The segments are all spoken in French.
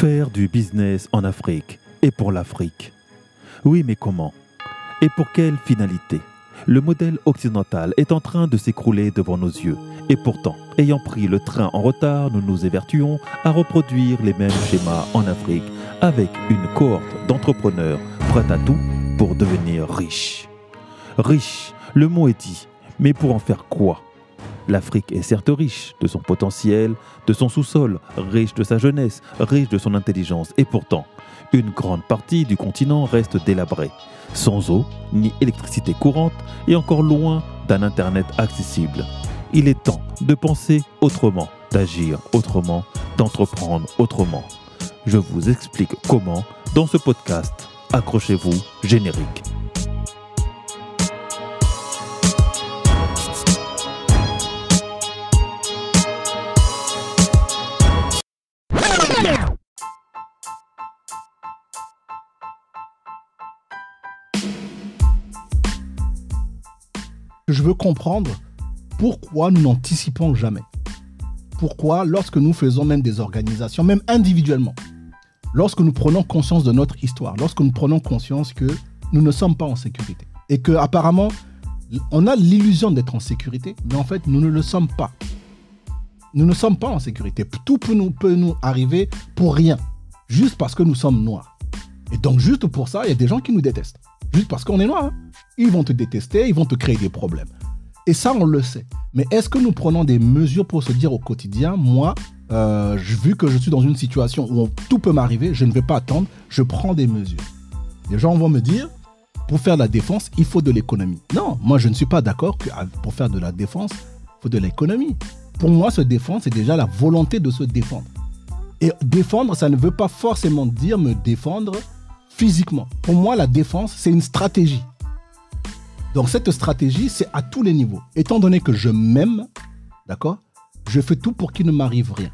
Faire du business en Afrique et pour l'Afrique. Oui, mais comment? Et pour quelle finalité? Le modèle occidental est en train de s'écrouler devant nos yeux. Et pourtant, ayant pris le train en retard, nous nous évertuons à reproduire les mêmes schémas en Afrique avec une cohorte d'entrepreneurs prêts à tout pour devenir riches. Riche, le mot est dit, mais pour en faire quoi? L'Afrique est certes riche de son potentiel, de son sous-sol, riche de sa jeunesse, riche de son intelligence, et pourtant, une grande partie du continent reste délabrée, sans eau ni électricité courante et encore loin d'un Internet accessible. Il est temps de penser autrement, d'agir autrement, d'entreprendre autrement. Je vous explique comment dans ce podcast. Accrochez-vous, générique. Je veux comprendre pourquoi nous n'anticipons jamais. Pourquoi, lorsque nous faisons même des organisations, même individuellement, lorsque nous prenons conscience de notre histoire, lorsque nous prenons conscience que nous ne sommes pas en sécurité et que apparemment on a l'illusion d'être en sécurité, mais en fait nous ne le sommes pas. Nous ne sommes pas en sécurité. Tout peut nous, peut nous arriver pour rien, juste parce que nous sommes noirs. Et donc juste pour ça, il y a des gens qui nous détestent, juste parce qu'on est noir. hein. Ils vont te détester, ils vont te créer des problèmes. Et ça, on le sait. Mais est-ce que nous prenons des mesures pour se dire au quotidien, moi, euh, vu que je suis dans une situation où tout peut m'arriver, je ne vais pas attendre, je prends des mesures. Les gens vont me dire, pour faire de la défense, il faut de l'économie. Non, moi je ne suis pas d'accord que ah, pour faire de la défense, il faut de l'économie. Pour moi, se défendre, c'est déjà la volonté de se défendre. Et défendre, ça ne veut pas forcément dire me défendre physiquement. Pour moi, la défense, c'est une stratégie. Donc cette stratégie, c'est à tous les niveaux. Étant donné que je m'aime, d'accord, je fais tout pour qu'il ne m'arrive rien.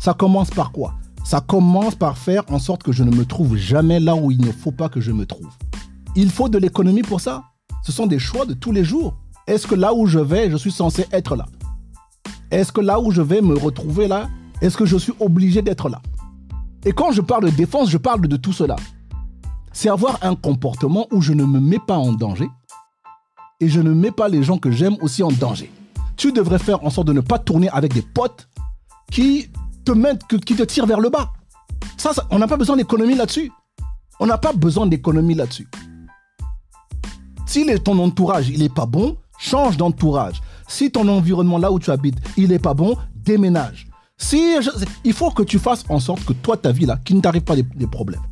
Ça commence par quoi? Ça commence par faire en sorte que je ne me trouve jamais là où il ne faut pas que je me trouve. Il faut de l'économie pour ça? Ce sont des choix de tous les jours. Est-ce que là où je vais, je suis censé être là? Est-ce que là où je vais me retrouver là, est-ce que je suis obligé d'être là? Et quand je parle de défense, je parle de tout cela. C'est avoir un comportement où je ne me mets pas en danger et je ne mets pas les gens que j'aime aussi en danger. Tu devrais faire en sorte de ne pas tourner avec des potes qui te mettent, qui te tirent vers le bas. Ça, on n'a pas besoin d'économie là-dessus. On n'a pas besoin d'économie là-dessus. Si ton entourage, il est pas bon, change d'entourage. Si ton environnement là où tu habites, il est pas bon, déménage. Si il faut que tu fasses en sorte que toi, ta vie là, qu'il ne t'arrive pas des problèmes.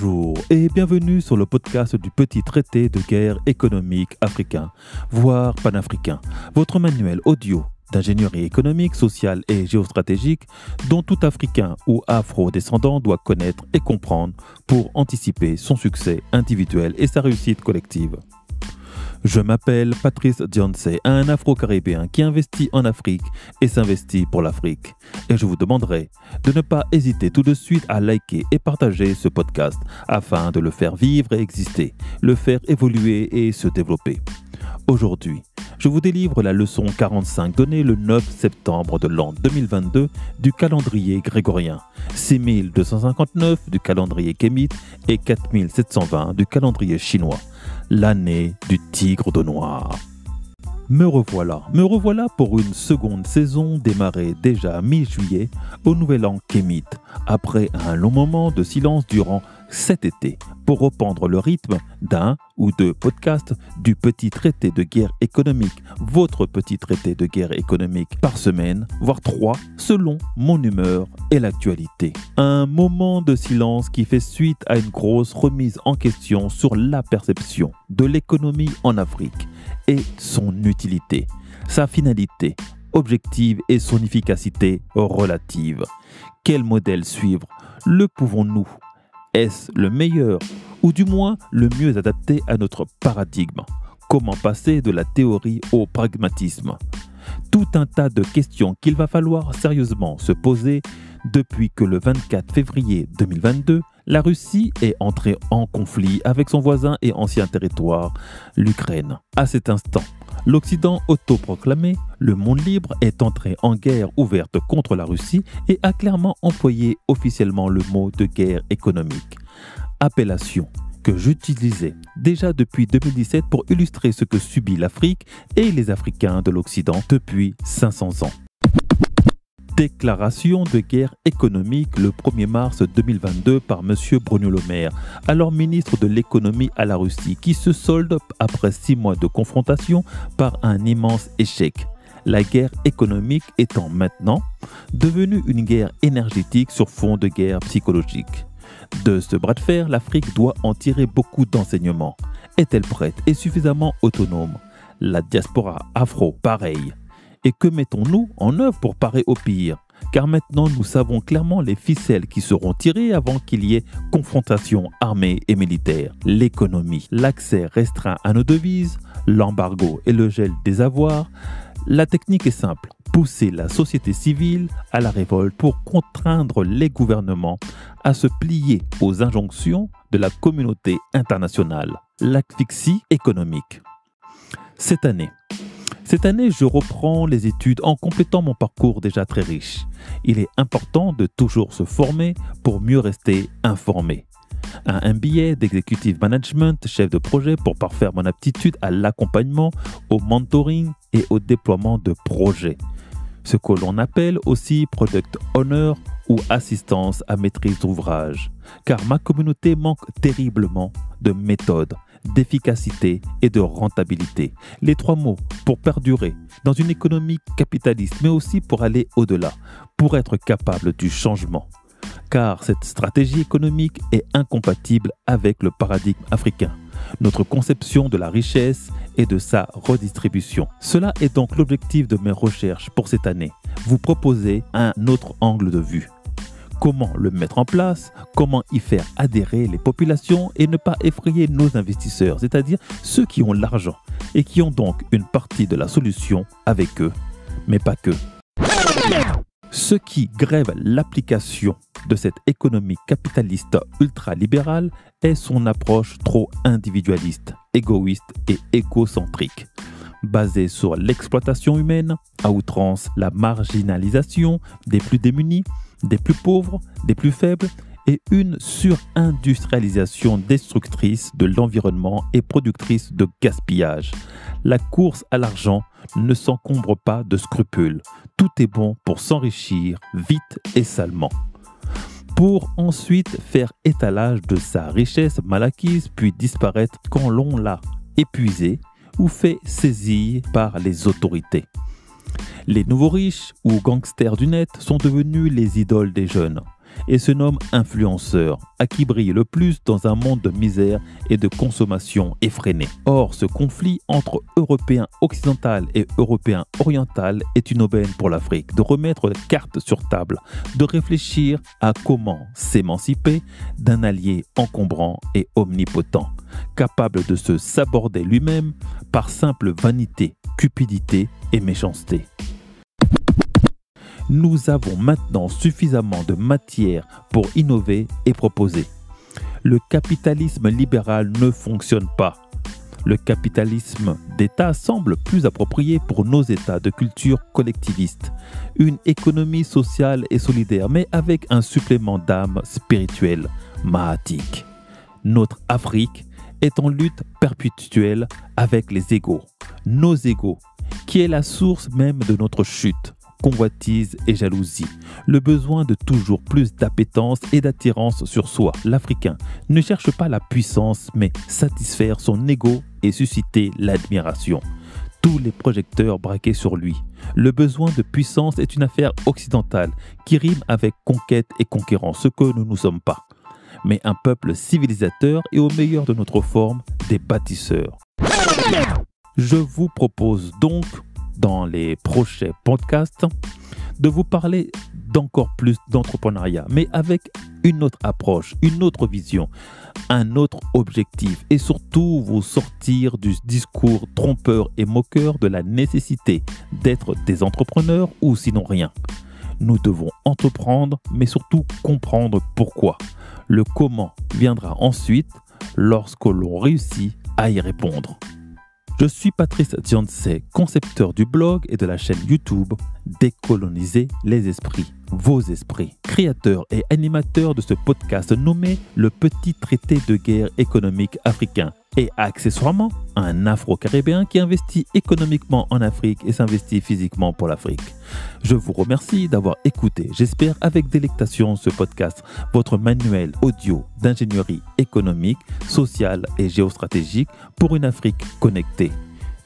Bonjour et bienvenue sur le podcast du petit traité de guerre économique africain, voire panafricain, votre manuel audio d'ingénierie économique, sociale et géostratégique dont tout Africain ou Afro-descendant doit connaître et comprendre pour anticiper son succès individuel et sa réussite collective. Je m'appelle Patrice Dionce, un Afro-Caribéen qui investit en Afrique et s'investit pour l'Afrique. Et je vous demanderai de ne pas hésiter tout de suite à liker et partager ce podcast afin de le faire vivre et exister, le faire évoluer et se développer. Aujourd'hui, je vous délivre la leçon 45 donnée le 9 septembre de l'an 2022 du calendrier grégorien, 6259 du calendrier kémite et 4720 du calendrier chinois, l'année du tigre de noir. Me revoilà, me revoilà pour une seconde saison démarrée déjà mi-juillet au Nouvel An kémite, après un long moment de silence durant cet été, pour reprendre le rythme d'un ou deux podcasts du petit traité de guerre économique, votre petit traité de guerre économique par semaine, voire trois, selon mon humeur et l'actualité. Un moment de silence qui fait suite à une grosse remise en question sur la perception de l'économie en Afrique et son utilité, sa finalité objective et son efficacité relative. Quel modèle suivre? Le pouvons-nous Est-ce le meilleur ou du moins le mieux adapté à notre paradigme? Comment passer de la théorie au pragmatisme? Tout un tas de questions qu'il va falloir sérieusement se poser. Depuis que le 24 février 2022, La Russie est entrée en conflit avec son voisin et ancien territoire, l'Ukraine. À cet instant, l'Occident autoproclamé, le monde libre, est entré en guerre ouverte contre la Russie et a clairement employé officiellement le mot de guerre économique. Appellation que j'utilisais déjà depuis 2017 pour illustrer ce que subit l'Afrique et les Africains de l'Occident depuis 500 ans. Déclaration de guerre économique le 1er mars 2022 par M. Bruno Le Maire, alors ministre de l'économie à la Russie, qui se solde après six mois de confrontation par un immense échec. La guerre économique étant maintenant devenue une guerre énergétique sur fond de guerre psychologique. De ce bras de fer, l'Afrique doit en tirer beaucoup d'enseignements. Est-elle prête et suffisamment autonome? La diaspora afro, pareil. Et que mettons-nous en œuvre pour parer au pire Car maintenant, nous savons clairement les ficelles qui seront tirées avant qu'il y ait confrontation armée et militaire. L'économie, l'accès restreint à nos devises, l'embargo et le gel des avoirs. La technique est simple pousser la société civile à la révolte pour contraindre les gouvernements à se plier aux injonctions de la communauté internationale. L'asphyxie économique. Cette année, cette année, je reprends les études en complétant mon parcours déjà très riche. Il est important de toujours se former pour mieux rester informé. Un MBA d'Executive Management, chef de projet pour parfaire mon aptitude à l'accompagnement, au mentoring et au déploiement de projets ce que l'on appelle aussi Product Owner ou assistance à maîtrise d'ouvrage, car ma communauté manque terriblement de méthode, d'efficacité et de rentabilité. Les trois mots pour perdurer dans une économie capitaliste, mais aussi pour aller au-delà, pour être capable du changement. Car cette stratégie économique est incompatible avec le paradigme africain notre conception de la richesse et de sa redistribution. Cela est donc l'objectif de mes recherches pour cette année. Vous proposer un autre angle de vue. Comment le mettre en place, comment y faire adhérer les populations et ne pas effrayer nos investisseurs, c'est-à-dire ceux qui ont l'argent et qui ont donc une partie de la solution avec eux, mais pas que. Ce qui grève l'application de cette économie capitaliste ultralibérale est son approche trop individualiste, égoïste et égocentrique, basée sur l'exploitation humaine, à outrance la marginalisation des plus démunis, des plus pauvres, des plus faibles et une surindustrialisation destructrice de l'environnement et productrice de gaspillage. La course à l'argent ne s'encombre pas de scrupules. Tout est bon pour s'enrichir vite et salement. Pour ensuite faire étalage de sa richesse mal acquise, puis disparaître quand l'on l'a épuisée ou fait saisir par les autorités. Les nouveaux riches ou gangsters du net sont devenus les idoles des jeunes et se nomme influenceur, à qui brille le plus dans un monde de misère et de consommation effrénée. Or, ce conflit entre Européens occidentaux et Européens orientaux est une aubaine pour l'Afrique de remettre les cartes sur table, de réfléchir à comment s'émanciper d'un allié encombrant et omnipotent, capable de se saborder lui-même par simple vanité, cupidité et méchanceté nous avons maintenant suffisamment de matière pour innover et proposer. Le capitalisme libéral ne fonctionne pas. Le capitalisme d'État semble plus approprié pour nos États de culture collectiviste. Une économie sociale et solidaire, mais avec un supplément d'âme spirituelle, mahatique. Notre Afrique est en lutte perpétuelle avec les égaux, nos égaux, qui est la source même de notre chute convoitise et jalousie, le besoin de toujours plus d'appétence et d'attirance sur soi. L'Africain ne cherche pas la puissance, mais satisfaire son ego et susciter l'admiration. Tous les projecteurs braqués sur lui. Le besoin de puissance est une affaire occidentale qui rime avec conquête et conquérant, ce que nous ne sommes pas. Mais un peuple civilisateur et au meilleur de notre forme, des bâtisseurs. Je vous propose donc dans les prochains podcasts de vous parler d'encore plus d'entrepreneuriat, mais avec une autre approche, une autre vision, un autre objectif et surtout vous sortir du discours trompeur et moqueur de la nécessité d'être des entrepreneurs ou sinon rien. Nous devons entreprendre, mais surtout comprendre pourquoi. Le comment viendra ensuite lorsque l'on réussit à y répondre. Je suis Patrice Diansé, concepteur du blog et de la chaîne YouTube Décoloniser les esprits, vos esprits, créateur et animateur de ce podcast nommé Le Petit Traité de guerre économique africain et accessoirement un Afro-Caribéen qui investit économiquement en Afrique et s'investit physiquement pour l'Afrique. Je vous remercie d'avoir écouté, j'espère avec délectation, ce podcast, votre manuel audio d'ingénierie économique, sociale et géostratégique pour une Afrique connectée.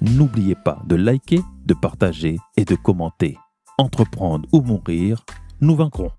N'oubliez pas de liker, de partager et de commenter. Entreprendre ou mourir, nous vaincrons.